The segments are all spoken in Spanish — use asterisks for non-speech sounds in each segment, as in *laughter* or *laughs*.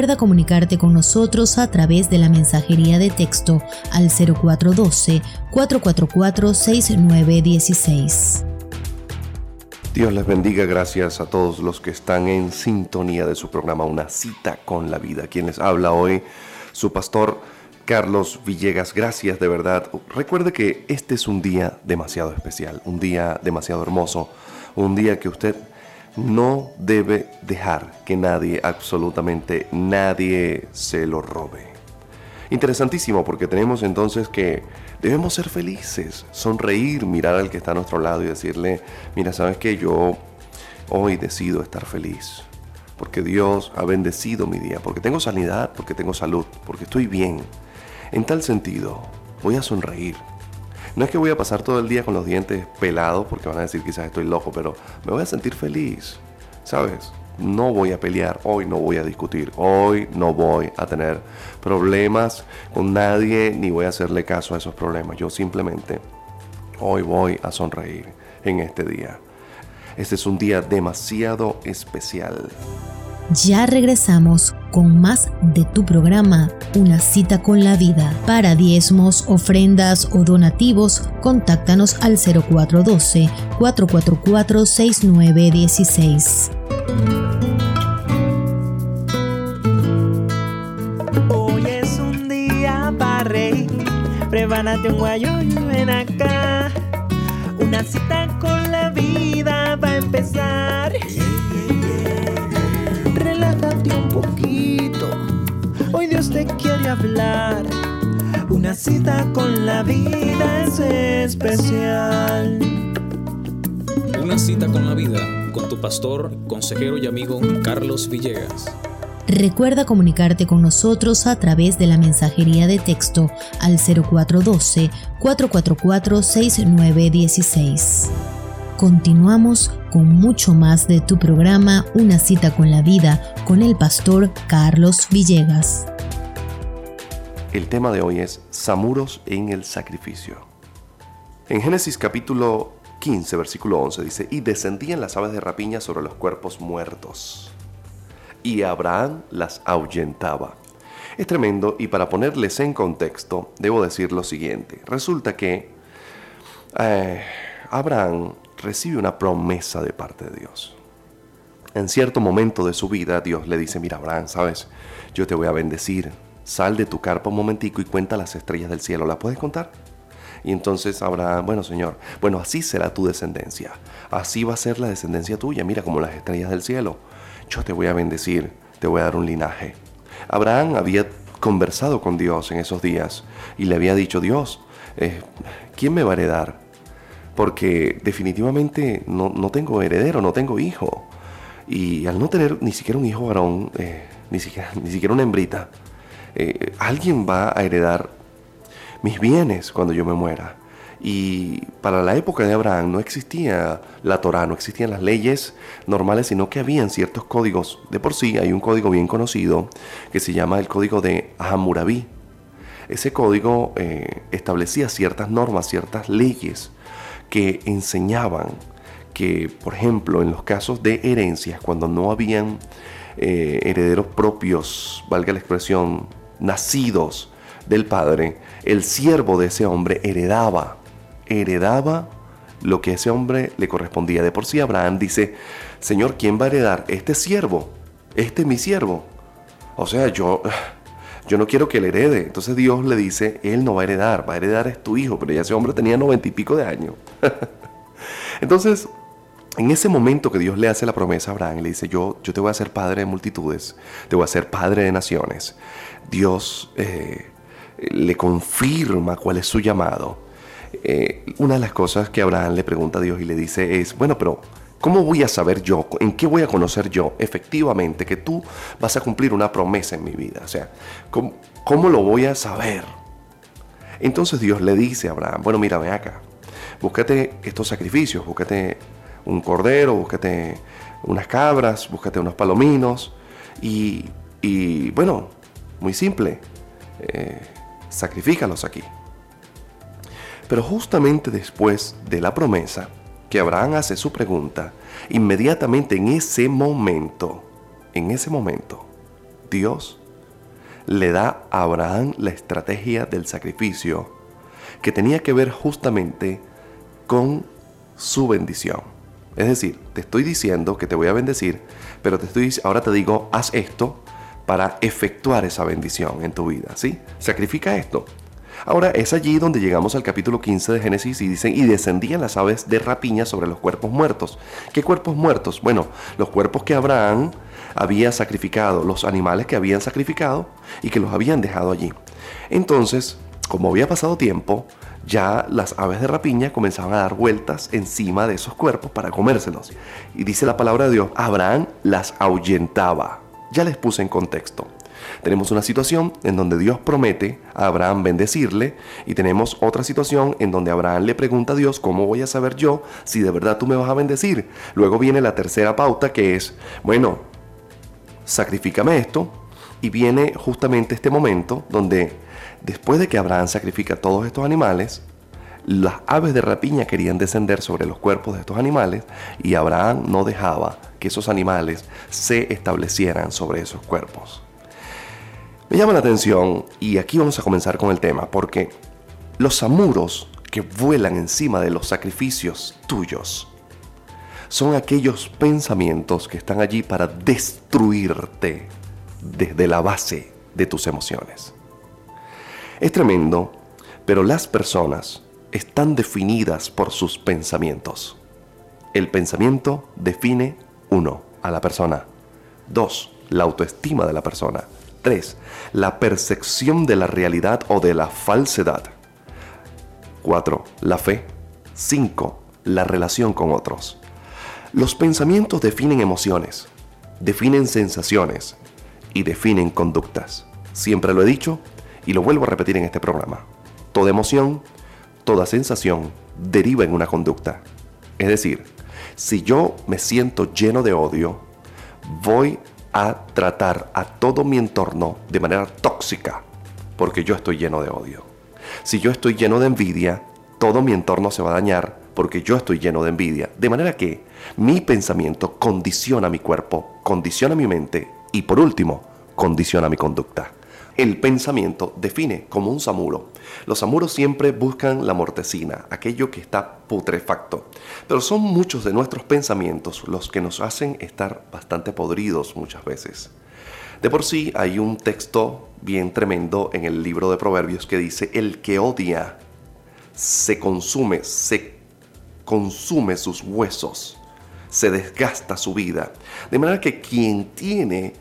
Recuerda comunicarte con nosotros a través de la mensajería de texto al 0412-444-6916. Dios les bendiga, gracias a todos los que están en sintonía de su programa Una cita con la vida. Quien les habla hoy, su pastor Carlos Villegas, gracias de verdad. Recuerde que este es un día demasiado especial, un día demasiado hermoso, un día que usted no debe dejar que nadie, absolutamente nadie, se lo robe. Interesantísimo porque tenemos entonces que debemos ser felices, sonreír, mirar al que está a nuestro lado y decirle, mira, sabes que yo hoy decido estar feliz, porque Dios ha bendecido mi día, porque tengo sanidad, porque tengo salud, porque estoy bien. En tal sentido, voy a sonreír, no es que voy a pasar todo el día con los dientes pelados porque van a decir quizás estoy loco, pero me voy a sentir feliz, ¿sabes? No voy a pelear, hoy no voy a discutir, hoy no voy a tener problemas con nadie ni voy a hacerle caso a esos problemas. Yo simplemente hoy voy a sonreír en este día. Este es un día demasiado especial. Ya regresamos con más de tu programa, Una cita con la vida. Para diezmos, ofrendas o donativos, contáctanos al 0412-444-6916. Hoy es un día para reír, prepárate un guayoyo, ven acá. Una cita con la vida va a empezar Hoy Dios te quiere hablar. Una cita con la vida es especial. Una cita con la vida con tu pastor, consejero y amigo Carlos Villegas. Recuerda comunicarte con nosotros a través de la mensajería de texto al 0412 444 6916. Continuamos con mucho más de tu programa Una cita con la vida con el pastor Carlos Villegas. El tema de hoy es Samuros en el sacrificio. En Génesis capítulo 15, versículo 11 dice, y descendían las aves de rapiña sobre los cuerpos muertos, y Abraham las ahuyentaba. Es tremendo y para ponerles en contexto, debo decir lo siguiente. Resulta que eh, Abraham recibe una promesa de parte de Dios. En cierto momento de su vida, Dios le dice, mira Abraham, sabes, yo te voy a bendecir, sal de tu carpa un momentico y cuenta las estrellas del cielo, ¿la puedes contar? Y entonces Abraham, bueno Señor, bueno, así será tu descendencia, así va a ser la descendencia tuya, mira como las estrellas del cielo, yo te voy a bendecir, te voy a dar un linaje. Abraham había conversado con Dios en esos días y le había dicho, Dios, eh, ¿quién me va a heredar? Porque definitivamente no, tengo heredero, no tengo hijo. Y al no tener ni siquiera un hijo varón, eh, ni, siquiera, ni siquiera una hembrita, eh, alguien va a heredar mis bienes cuando yo me muera. Y para la época de Abraham no existía la Torah, no existían las leyes normales, sino que habían ciertos códigos. De por sí hay un código bien conocido que se llama el código de Hammurabi. Ese código eh, establecía ciertas normas, ciertas leyes que enseñaban que, por ejemplo, en los casos de herencias, cuando no habían eh, herederos propios, valga la expresión, nacidos del padre, el siervo de ese hombre heredaba, heredaba lo que ese hombre le correspondía. De por sí Abraham dice, Señor, ¿quién va a heredar? Este siervo, este es mi siervo. O sea, yo, yo no quiero que él herede. Entonces Dios le dice, él no va a heredar, va a heredar es tu hijo, pero ya ese hombre tenía noventa y pico de años. *laughs* Entonces, en ese momento que Dios le hace la promesa a Abraham, le dice, yo, yo te voy a hacer padre de multitudes, te voy a hacer padre de naciones. Dios eh, le confirma cuál es su llamado. Eh, una de las cosas que Abraham le pregunta a Dios y le dice es, bueno, pero ¿Cómo voy a saber yo, en qué voy a conocer yo efectivamente que tú vas a cumplir una promesa en mi vida? O sea, ¿cómo, lo voy a saber? Entonces Dios le dice a Abraham, bueno, mira, acá, búscate estos sacrificios, búscate un cordero, búscate unas cabras, búscate unos palominos y, bueno, muy simple, eh, sacrifícalos aquí. Pero justamente después de la promesa, que Abraham hace su pregunta, inmediatamente en ese momento, en ese momento, Dios le da a Abraham la estrategia del sacrificio que tenía que ver justamente con su bendición. Es decir, te estoy diciendo que te voy a bendecir, pero te estoy ahora te digo, haz esto para efectuar esa bendición en tu vida, ¿sí? Sacrifica esto. Ahora es allí donde llegamos al capítulo 15 de Génesis y dicen, y descendían las aves de rapiña sobre los cuerpos muertos. ¿Qué cuerpos muertos? Bueno, los cuerpos que Abraham había sacrificado, los animales que habían sacrificado y que los habían dejado allí. Entonces, como había pasado tiempo, ya las aves de rapiña comenzaban a dar vueltas encima de esos cuerpos para comérselos. Y dice la palabra de Dios, Abraham las ahuyentaba. Ya les puse en contexto. Tenemos una situación en donde Dios promete a Abraham bendecirle y tenemos otra situación en donde Abraham le pregunta a Dios, ¿cómo voy a saber yo si de verdad tú me vas a bendecir? Luego viene la tercera pauta que es, bueno, sacrifícame esto y viene justamente este momento donde después de que Abraham sacrifica todos estos animales, las aves de rapiña querían descender sobre los cuerpos de estos animales y Abraham no dejaba que esos animales se establecieran sobre esos cuerpos. Me llama la atención, y aquí vamos a comenzar con el tema, porque los samuros que vuelan encima de los sacrificios tuyos son aquellos pensamientos que están allí para destruirte desde la base de tus emociones. Es tremendo, pero las personas están definidas por sus pensamientos. El pensamiento define, uno, a la persona. Dos, la autoestima de la persona. 3. La percepción de la realidad o de la falsedad. 4. La fe. 5. La relación con otros. Los pensamientos definen emociones, definen sensaciones y definen conductas. Siempre lo he dicho y lo vuelvo a repetir en este programa. Toda emoción, toda sensación deriva en una conducta. Es decir, si yo me siento lleno de odio, voy a tratar a todo mi entorno de manera tóxica, porque yo estoy lleno de odio. Si yo estoy lleno de envidia, todo mi entorno se va a dañar porque yo estoy lleno de envidia. De manera que mi pensamiento condiciona mi cuerpo, condiciona mi mente y por último, condiciona mi conducta. El pensamiento define como un samuro. Los samuros siempre buscan la mortecina, aquello que está putrefacto. Pero son muchos de nuestros pensamientos los que nos hacen estar bastante podridos muchas veces. De por sí hay un texto bien tremendo en el libro de Proverbios que dice, el que odia se consume, se consume sus huesos, se desgasta su vida. De manera que quien tiene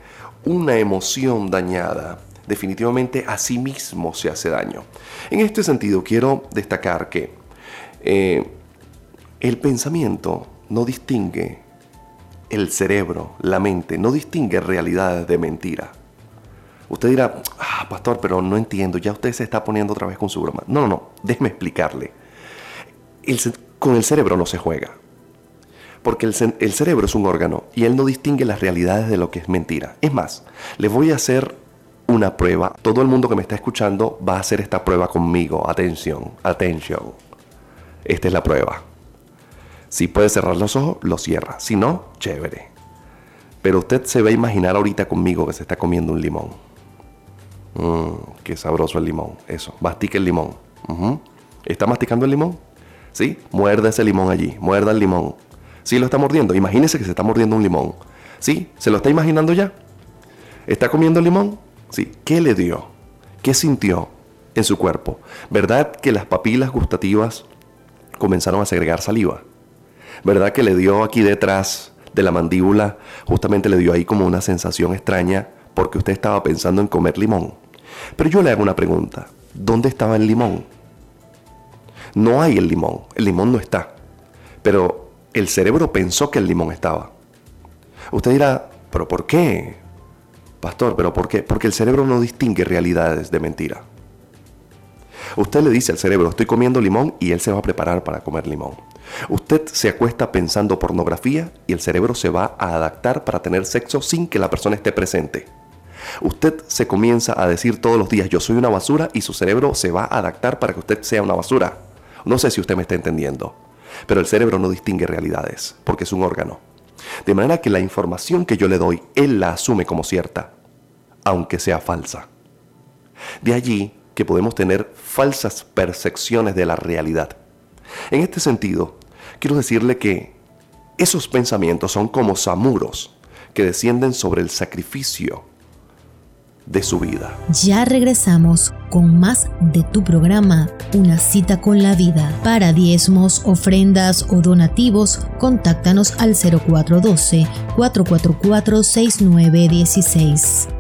una emoción dañada, definitivamente a sí mismo se hace daño. En este sentido, quiero destacar que eh, el pensamiento no distingue el cerebro, la mente, no distingue realidades de mentira. Usted dirá, ah, pastor, pero no entiendo, ya usted se está poniendo otra vez con su broma. No, no, no, déjeme explicarle. con el cerebro no se juega. Porque el, el cerebro es un órgano y él no distingue las realidades de lo que es mentira. Es más, le voy a hacer una prueba. Todo el mundo que me está escuchando va a hacer esta prueba conmigo. Atención, atención. Esta es la prueba. Si puede cerrar los ojos, lo cierra. Si no, chévere. Pero usted se va a imaginar ahorita conmigo que se está comiendo un limón. Mmm, qué sabroso el limón. Eso, mastique el limón. ¿Está masticando el limón? ¿Sí? Muerda ese limón allí. Muerda el limón. ¿Sí lo está mordiendo? Imagínese que se está mordiendo un limón. ¿Sí? ¿Se lo está imaginando ya? ¿Está comiendo el limón? ¿Sí? ¿Qué le dio? ¿Qué sintió en su cuerpo? ¿Verdad que las papilas gustativas comenzaron a segregar saliva? ¿Verdad que le dio aquí detrás de la mandíbula, justamente le dio ahí como una sensación extraña porque usted estaba pensando en comer limón? Pero yo le hago una pregunta. ¿Dónde estaba el limón? No hay el limón. El limón no está. Pero el cerebro pensó que el limón estaba. Usted dirá, ¿pero por qué? Pastor, ¿pero por qué? Porque el cerebro no distingue realidades de mentira. Usted le dice al cerebro, estoy comiendo limón y él se va a preparar para comer limón. Usted se acuesta pensando pornografía y el cerebro se va a adaptar para tener sexo sin que la persona esté presente. Usted se comienza a decir todos los días, yo soy una basura y su cerebro se va a adaptar para que usted sea una basura. No sé si usted me está entendiendo, pero el cerebro no distingue realidades porque es un órgano. De manera que la información que yo le doy, él la asume como cierta. aunque sea falsa. De allí que podemos tener falsas percepciones de la realidad. En este sentido, quiero decirle que esos pensamientos son como samuros que descienden sobre el sacrificio de su vida. Ya regresamos con más de tu programa, Una cita con la vida. Para diezmos, ofrendas o donativos, contáctanos al 0412-444-6916.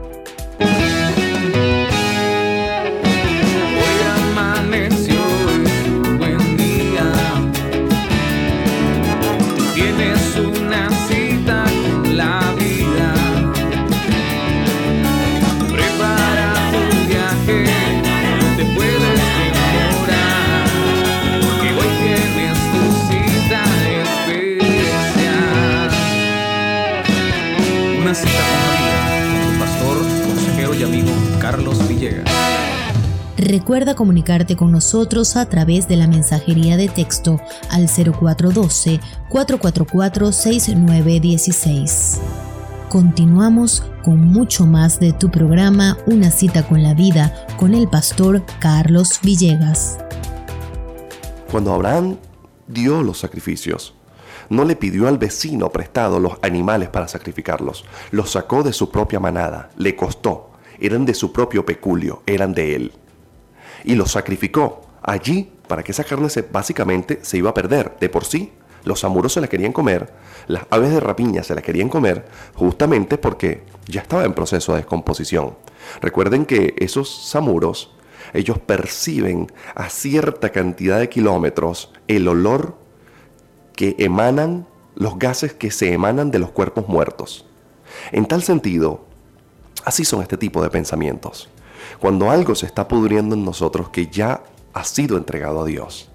Recuerda comunicarte con nosotros a través de la mensajería de texto al 0412-444-6916. Continuamos con mucho más de tu programa Una cita con la vida con el pastor Carlos Villegas. Cuando Abraham dio los sacrificios, no le pidió al vecino prestado los animales para sacrificarlos, los sacó de su propia manada, le costó, eran de su propio peculio, eran de él y lo sacrificó allí para que esa carne se, básicamente se iba a perder de por sí. Los amuros se la querían comer, las aves de rapiña se la querían comer, justamente porque ya estaba en proceso de descomposición. Recuerden que esos samuros, ellos perciben a cierta cantidad de kilómetros el olor que emanan, los gases que se emanan de los cuerpos muertos. En tal sentido, así son este tipo de pensamientos. Cuando algo se está pudriendo en nosotros que ya ha sido entregado a Dios,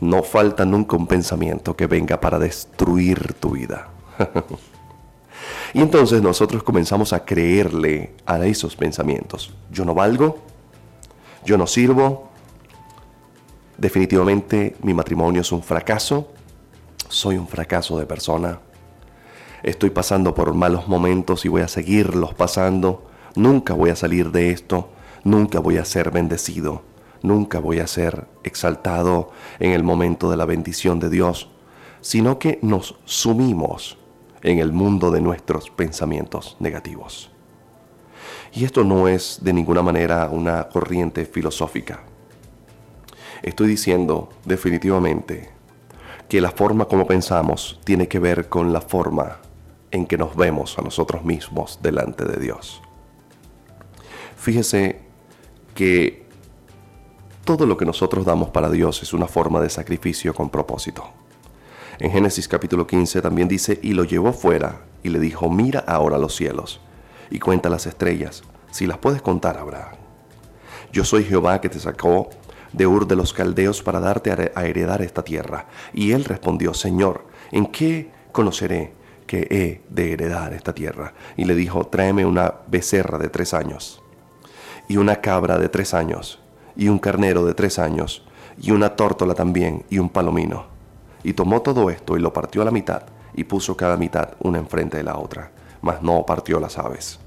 no falta nunca un pensamiento que venga para destruir tu vida. *laughs* y entonces nosotros comenzamos a creerle a esos pensamientos. Yo no valgo, yo no sirvo, definitivamente mi matrimonio es un fracaso, soy un fracaso de persona, estoy pasando por malos momentos y voy a seguirlos pasando, Nunca voy a salir de esto, nunca voy a ser bendecido, nunca voy a ser exaltado en el momento de la bendición de Dios, sino que nos sumimos en el mundo de nuestros pensamientos negativos. Y esto no es de ninguna manera una corriente filosófica. Estoy diciendo definitivamente que la forma como pensamos tiene que ver con la forma en que nos vemos a nosotros mismos delante de Dios. Fíjese que todo lo que nosotros damos para Dios es una forma de sacrificio con propósito. En Génesis capítulo 15 también dice, y lo llevó fuera y le dijo, mira ahora los cielos y cuenta las estrellas, si las puedes contar, Abraham. Yo soy Jehová que te sacó de Ur de los Caldeos para darte a heredar esta tierra. Y él respondió, Señor, ¿en qué conoceré que he de heredar esta tierra? Y le dijo, tráeme una becerra de tres años y una cabra de tres años, y un carnero de tres años, y una tórtola también, y un palomino. Y tomó todo esto y lo partió a la mitad, y puso cada mitad una enfrente de la otra, mas no partió las aves.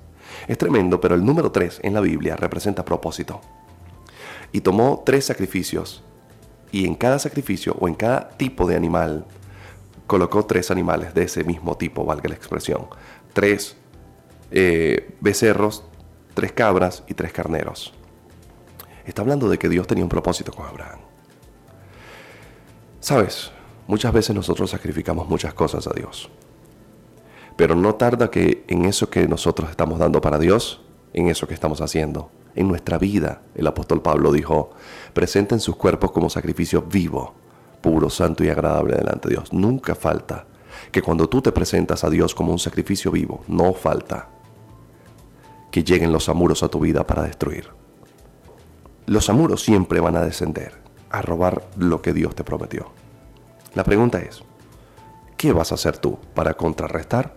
Es tremendo, pero el número tres en la Biblia representa propósito. Y tomó tres sacrificios, y en cada sacrificio o en cada tipo de animal, colocó tres animales de ese mismo tipo, valga la expresión. Tres eh, becerros, tres cabras y tres carneros. Está hablando de que Dios tenía un propósito con Abraham. Sabes, muchas veces nosotros sacrificamos muchas cosas a Dios. Pero no tarda que en eso que nosotros estamos dando para Dios, en eso que estamos haciendo, en nuestra vida, el apóstol Pablo dijo, presenten sus cuerpos como sacrificio vivo, puro, santo y agradable delante de Dios. Nunca falta que cuando tú te presentas a Dios como un sacrificio vivo, no falta que lleguen los amuros a tu vida para destruir. Los amuros siempre van a descender, a robar lo que Dios te prometió. La pregunta es, ¿qué vas a hacer tú para contrarrestar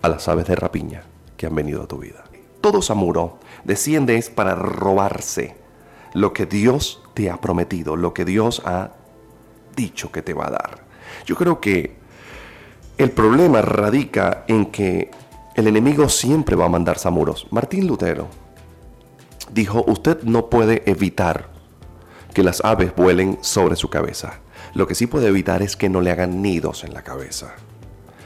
a las aves de rapiña que han venido a tu vida? Todo samuro desciende es para robarse lo que Dios te ha prometido, lo que Dios ha dicho que te va a dar. Yo creo que el problema radica en que el enemigo siempre va a mandar samuros. Martín Lutero dijo, usted no puede evitar que las aves vuelen sobre su cabeza. Lo que sí puede evitar es que no le hagan nidos en la cabeza.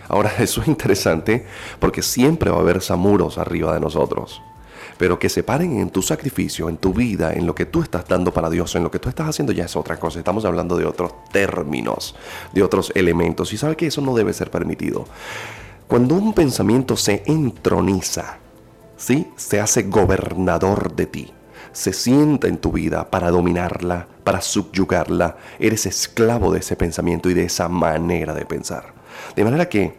Ahora, *laughs* eso es interesante porque siempre va a haber samuros arriba de nosotros. Pero que se paren en tu sacrificio, en tu vida, en lo que tú estás dando para Dios, en lo que tú estás haciendo ya es otra cosa. Estamos hablando de otros términos, de otros elementos. Y sabe que eso no debe ser permitido. Cuando un pensamiento se entroniza, ¿sí? se hace gobernador de ti, se sienta en tu vida para dominarla, para subyugarla, eres esclavo de ese pensamiento y de esa manera de pensar. De manera que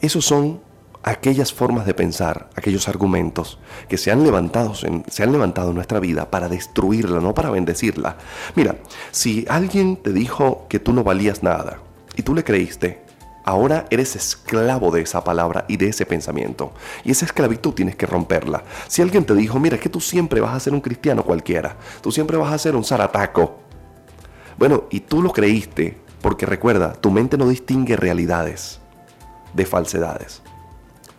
esos son aquellas formas de pensar, aquellos argumentos que se han, levantado en, se han levantado en nuestra vida para destruirla, no para bendecirla. Mira, si alguien te dijo que tú no valías nada y tú le creíste, ahora eres esclavo de esa palabra y de ese pensamiento. Y esa esclavitud tienes que romperla. Si alguien te dijo, mira, es que tú siempre vas a ser un cristiano cualquiera, tú siempre vas a ser un zarataco. Bueno, y tú lo creíste, porque recuerda, tu mente no distingue realidades de falsedades.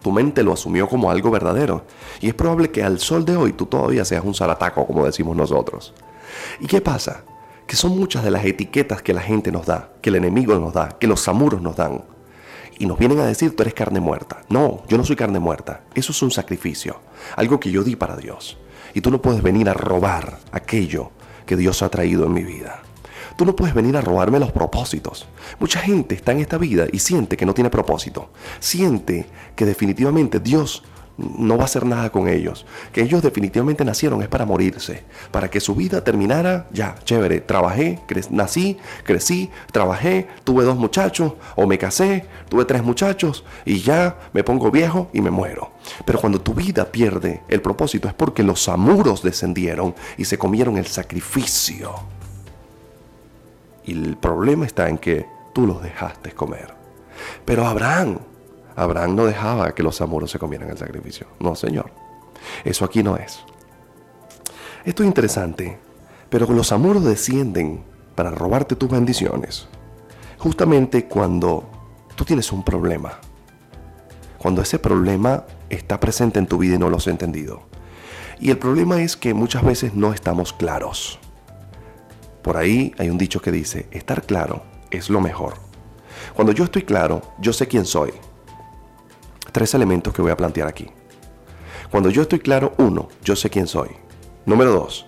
Tu mente lo asumió como algo verdadero. Y es probable que al sol de hoy tú todavía seas un zarataco, como decimos nosotros. ¿Y qué pasa? Que son muchas de las etiquetas que la gente nos da, que el enemigo nos da, que los samuros nos dan. Y nos vienen a decir, tú eres carne muerta. No, yo no soy carne muerta. Eso es un sacrificio. Algo que yo di para Dios. Y tú no puedes venir a robar aquello que Dios ha traído en mi vida. Tú no puedes venir a robarme los propósitos. Mucha gente está en esta vida y siente que no tiene propósito. Siente que definitivamente Dios no va a hacer nada con ellos. Que ellos definitivamente nacieron es para morirse. Para que su vida terminara, ya, chévere. Trabajé, nací, crecí, trabajé, tuve dos muchachos, o me casé, tuve tres muchachos, y ya me pongo viejo y me muero. Pero cuando tu vida pierde el propósito es porque los amuros descendieron y se comieron el sacrificio. Y el problema está en que tú los dejaste comer. Pero Abraham, Abraham no dejaba que los amuros se comieran el sacrificio. No, Señor. Eso aquí no es. Esto es interesante, pero los amuros descienden para robarte tus bendiciones. Justamente cuando tú tienes un problema. Cuando ese problema está presente en tu vida y no lo has entendido. Y el problema es que muchas veces no estamos claros. Por ahí hay un dicho que dice, estar claro es lo mejor. Cuando yo estoy claro, yo sé quién soy. Tres elementos que voy a plantear aquí. Cuando yo estoy claro, uno, yo sé quién soy. Número dos,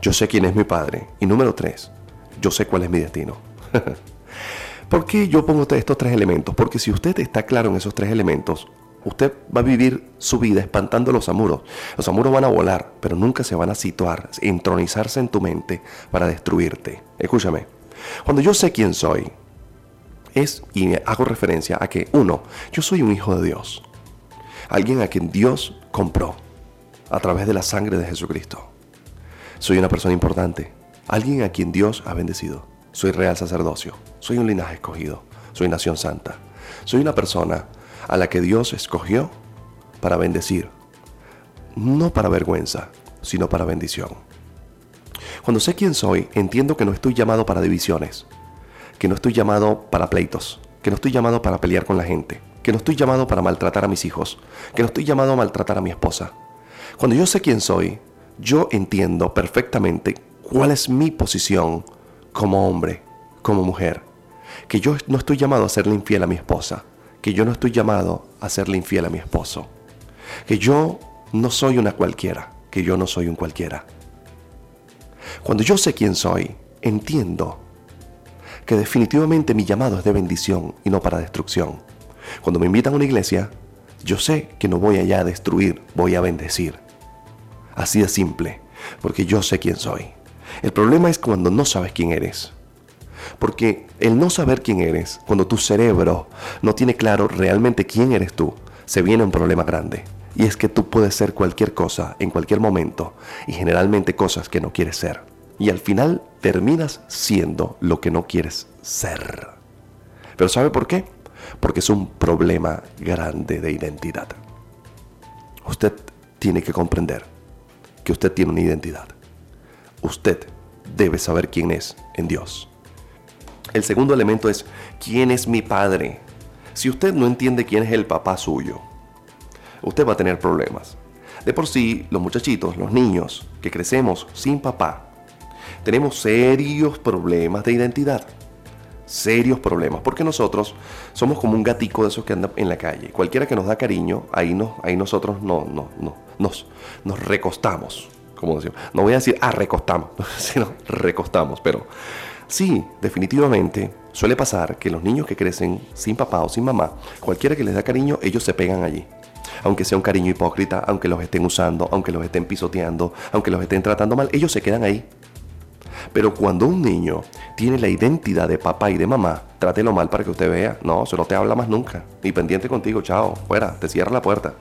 yo sé quién es mi padre. Y número tres, yo sé cuál es mi destino. *laughs* ¿Por qué yo pongo estos tres elementos? Porque si usted está claro en esos tres elementos, usted va a vivir su vida espantando los amuros. Los amuros van a volar, pero nunca se van a situar, entronizarse en tu mente para destruirte. Escúchame, cuando yo sé quién soy, es, y hago referencia a que, uno, yo soy un hijo de Dios. Alguien a quien Dios compró a través de la sangre de Jesucristo. Soy una persona importante. Alguien a quien Dios ha bendecido. Soy real sacerdocio. Soy un linaje escogido. Soy nación santa. Soy una persona a la que Dios escogió para bendecir, no para vergüenza, sino para bendición. Cuando sé quién soy, entiendo que no estoy llamado para divisiones, que no estoy llamado para pleitos, que no estoy llamado para pelear con la gente, que no estoy llamado para maltratar a mis hijos, que no estoy llamado a maltratar a mi esposa. Cuando yo sé quién soy, yo entiendo perfectamente cuál es mi posición como hombre, como mujer, que yo no estoy llamado a serle infiel a mi esposa, que yo no estoy llamado a serle infiel a mi esposo, que yo no soy una cualquiera, que yo no soy un cualquiera. Cuando yo sé quién soy, entiendo que definitivamente mi llamado es de bendición y no para destrucción. Cuando me invitan a una iglesia, yo sé que no voy allá a destruir, voy a bendecir. Así de simple, porque yo sé quién soy. El problema es cuando no sabes quién eres. Porque el no saber quién eres, cuando tu cerebro no tiene claro realmente quién eres tú, se viene un problema grande. Y es que tú puedes ser cualquier cosa en cualquier momento y generalmente cosas que no quieres ser. Y al final terminas siendo lo que no quieres ser. Pero ¿sabe por qué? Porque es un problema grande de identidad. Usted tiene que comprender que usted tiene una identidad. Usted debe saber quién es en Dios. El segundo elemento es, ¿quién es mi padre? Si usted no entiende quién es el papá suyo, usted va a tener problemas. De por sí, los muchachitos, los niños que crecemos sin papá, tenemos serios problemas de identidad. Serios problemas, porque nosotros somos como un gatico de esos que anda en la calle. Cualquiera que nos da cariño, ahí, no, ahí nosotros no, no, no, nos, nos recostamos. Como decimos. No voy a decir, ah, recostamos, *laughs* sino recostamos, pero sí, definitivamente suele pasar que los niños que crecen sin papá o sin mamá, cualquiera que les da cariño, ellos se pegan allí aunque sea un cariño hipócrita, aunque los estén usando, aunque los estén pisoteando, aunque los estén tratando mal, ellos se quedan ahí. Pero cuando un niño tiene la identidad de papá y de mamá, trátelo mal para que usted vea. No, se no te habla más nunca. Ni pendiente contigo, chao, fuera, te cierra la puerta.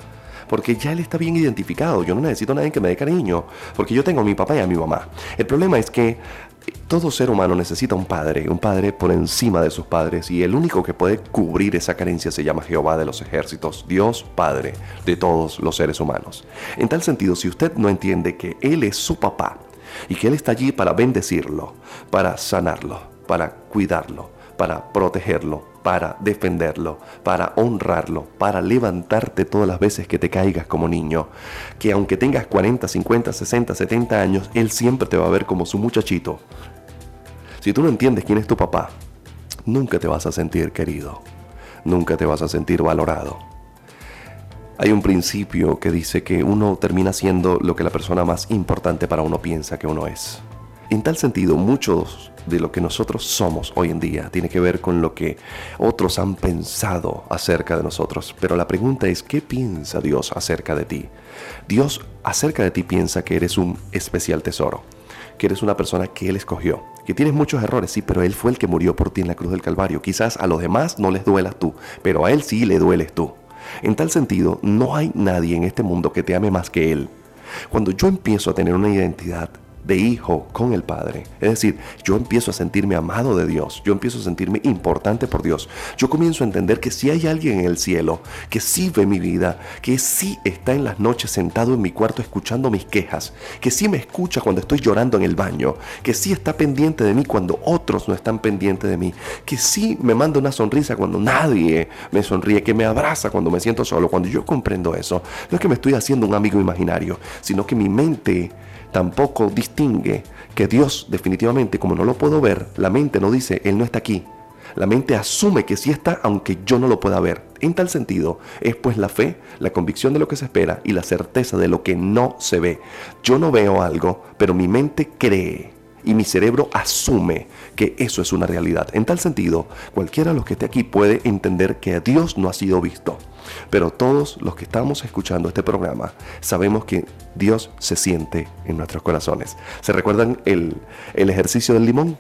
Porque ya él está bien identificado. Yo no necesito a nadie que me dé cariño. Porque yo tengo a mi papá y a mi mamá. El problema es que todo ser humano necesita un padre, un padre por encima de sus padres, y el único que puede cubrir esa carencia se llama Jehová de los ejércitos, Dios Padre de todos los seres humanos. En tal sentido, si usted no entiende que Él es su papá y que Él está allí para bendecirlo, para sanarlo, para cuidarlo, para protegerlo, para defenderlo, para honrarlo, para levantarte todas las veces que te caigas como niño. Que aunque tengas 40, 50, 60, 70 años, Él siempre te va a ver como su muchachito. Si tú no entiendes quién es tu papá, nunca te vas a sentir querido, nunca te vas a sentir valorado. Hay un principio que dice que uno termina siendo lo que la persona más importante para uno piensa que uno es. En tal sentido, muchos de lo que nosotros somos hoy en día tiene que ver con lo que otros han pensado acerca de nosotros. Pero la pregunta es, ¿qué piensa Dios acerca de ti? Dios acerca de ti piensa que eres un especial tesoro, que eres una persona que Él escogió, que tienes muchos errores, sí, pero Él fue el que murió por ti en la cruz del Calvario. Quizás a los demás no les duelas tú, pero a Él sí le dueles tú. En tal sentido, no hay nadie en este mundo que te ame más que Él. Cuando yo empiezo a tener una identidad de hijo con el Padre. Es decir, yo empiezo a sentirme amado de Dios, yo empiezo a sentirme importante por Dios. Yo comienzo a entender que si hay alguien en el cielo que sí ve mi vida, que sí está en las noches sentado en mi cuarto escuchando mis quejas, que sí me escucha cuando estoy llorando en el baño, que sí está pendiente de mí cuando otros no están pendientes de mí, que sí me manda una sonrisa cuando nadie me sonríe, que me abraza cuando me siento solo. Cuando yo comprendo eso, no es que me estoy haciendo un amigo imaginario, sino que mi mente tampoco distingue que Dios definitivamente, como no lo puedo ver, la mente no dice, Él no está aquí. La mente asume que sí está aunque yo no lo pueda ver. En tal sentido, es pues la fe, la convicción de lo que se espera y la certeza de lo que no se ve. Yo no veo algo, pero mi mente cree y mi cerebro asume que eso es una realidad. En tal sentido, cualquiera de los que esté aquí puede entender que Dios no ha sido visto. Pero todos los que estamos escuchando este programa sabemos que Dios se siente en nuestros corazones. ¿Se recuerdan el, el ejercicio del limón?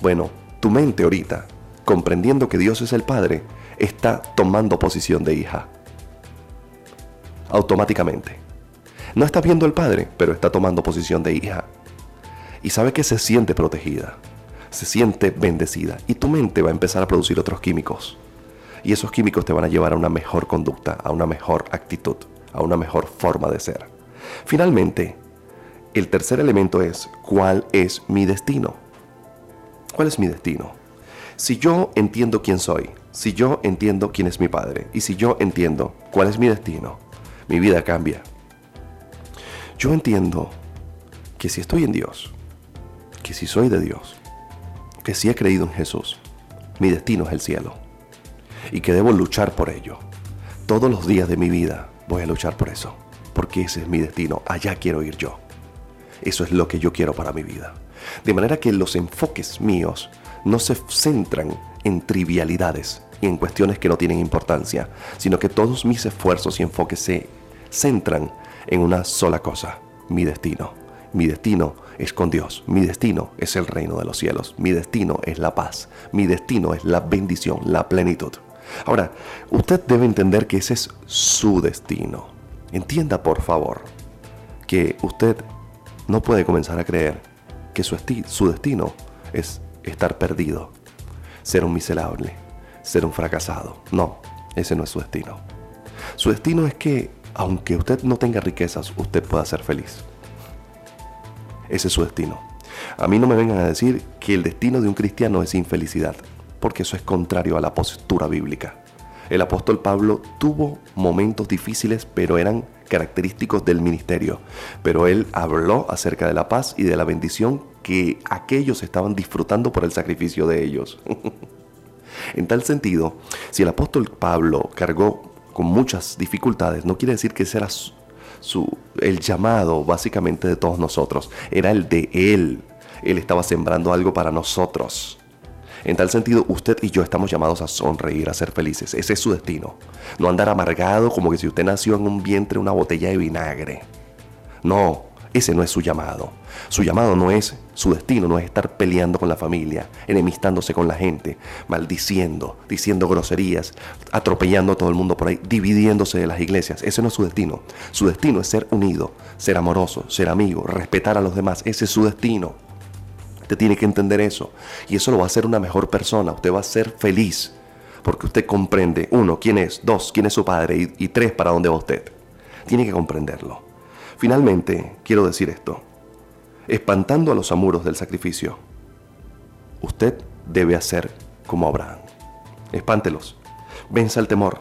Bueno, tu mente ahorita, comprendiendo que Dios es el Padre, está tomando posición de hija. Automáticamente. No estás viendo al Padre, pero está tomando posición de hija. Y sabe que se siente protegida, se siente bendecida. Y tu mente va a empezar a producir otros químicos y esos químicos te van a llevar a una mejor conducta, a una mejor actitud, a una mejor forma de ser. Finalmente, el tercer elemento es cuál es mi destino. ¿Cuál es mi destino? Si yo entiendo quién soy, si yo entiendo quién es mi padre y si yo entiendo cuál es mi destino, mi vida cambia. Yo entiendo que si estoy en Dios, que si soy de Dios, que si he creído en Jesús, mi destino es el cielo y que debo luchar por ello. Todos los días de mi vida voy a luchar por eso, porque ese es mi destino, allá quiero ir yo. Eso es lo que yo quiero para mi vida. De manera que los enfoques míos no se centran en trivialidades y en cuestiones que no tienen importancia, sino que todos mis esfuerzos y enfoques se centran en una sola cosa, mi destino. Mi destino es con Dios. Mi destino es el reino de los cielos. Mi destino es la paz. Mi destino es la bendición, la plenitud. Ahora, usted debe entender que ese es su destino. Entienda, por favor, que usted no puede comenzar a creer que su, destino es estar perdido, ser un miserable, ser un fracasado. No, ese no es su destino. Su destino es que, aunque usted no tenga riquezas, usted pueda ser feliz. Ese es su destino. A mí no me vengan a decir que el destino de un cristiano es infelicidad porque eso es contrario a la postura bíblica. El apóstol Pablo tuvo momentos difíciles, pero eran característicos del ministerio. Pero él habló acerca de la paz y de la bendición que aquellos estaban disfrutando por el sacrificio de ellos. *laughs* en tal sentido, si el apóstol Pablo cargó con muchas dificultades, no quiere decir que ese era su, el llamado básicamente de todos nosotros, era el de él. Él estaba sembrando algo para nosotros. En tal sentido, usted y yo estamos llamados a sonreír, a ser felices. Ese es su destino. No andar amargado como que si usted nació en un vientre una botella de vinagre. No, ese no es su llamado. Su llamado no es, su destino no es estar peleando con la familia, enemistándose con la gente, maldiciendo, diciendo groserías, atropellando a todo el mundo por ahí, dividiéndose de las iglesias. Ese no es su destino. Su destino es ser unido, ser amoroso, ser amigo, respetar a los demás. Ese es su destino. Usted tiene que entender eso. Y eso lo va a hacer una mejor persona. Usted va a ser feliz. Porque usted comprende, uno, quién es, dos, quién es su padre y, y tres, para dónde va usted. Tiene que comprenderlo. Finalmente, quiero decir esto. Espantando a los amuros del sacrificio, usted debe hacer como Abraham. Espántelos. Venza el temor.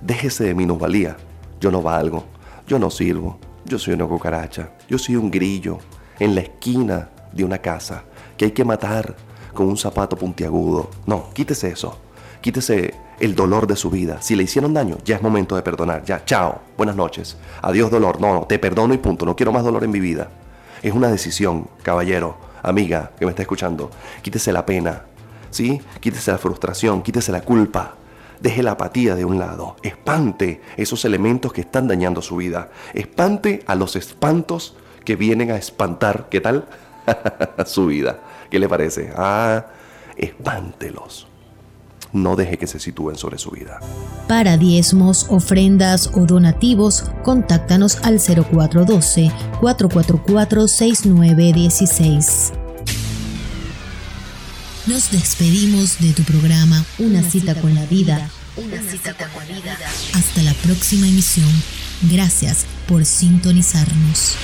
Déjese de minusvalía. Yo no valgo. Yo no sirvo. Yo soy una cucaracha. Yo soy un grillo en la esquina de una casa que hay que matar con un zapato puntiagudo. No, quítese eso. Quítese el dolor de su vida. Si le hicieron daño, ya es momento de perdonar. Ya, chao, buenas noches. Adiós dolor. No, no, te perdono y punto. No quiero más dolor en mi vida. Es una decisión, caballero, amiga que me está escuchando. Quítese la pena, ¿sí? Quítese la frustración, quítese la culpa. Deje la apatía de un lado. Espante esos elementos que están dañando su vida. Espante a los espantos que vienen a espantar, ¿qué tal? *laughs* su vida. ¿Qué le parece? Ah, espántelos no deje que se sitúen sobre su vida. Para diezmos, ofrendas o donativos, contáctanos al 0412-444-6916. Nos despedimos de tu programa Una, cita, con la vida. Una cita con la vida. Hasta la próxima emisión. Gracias por sintonizarnos.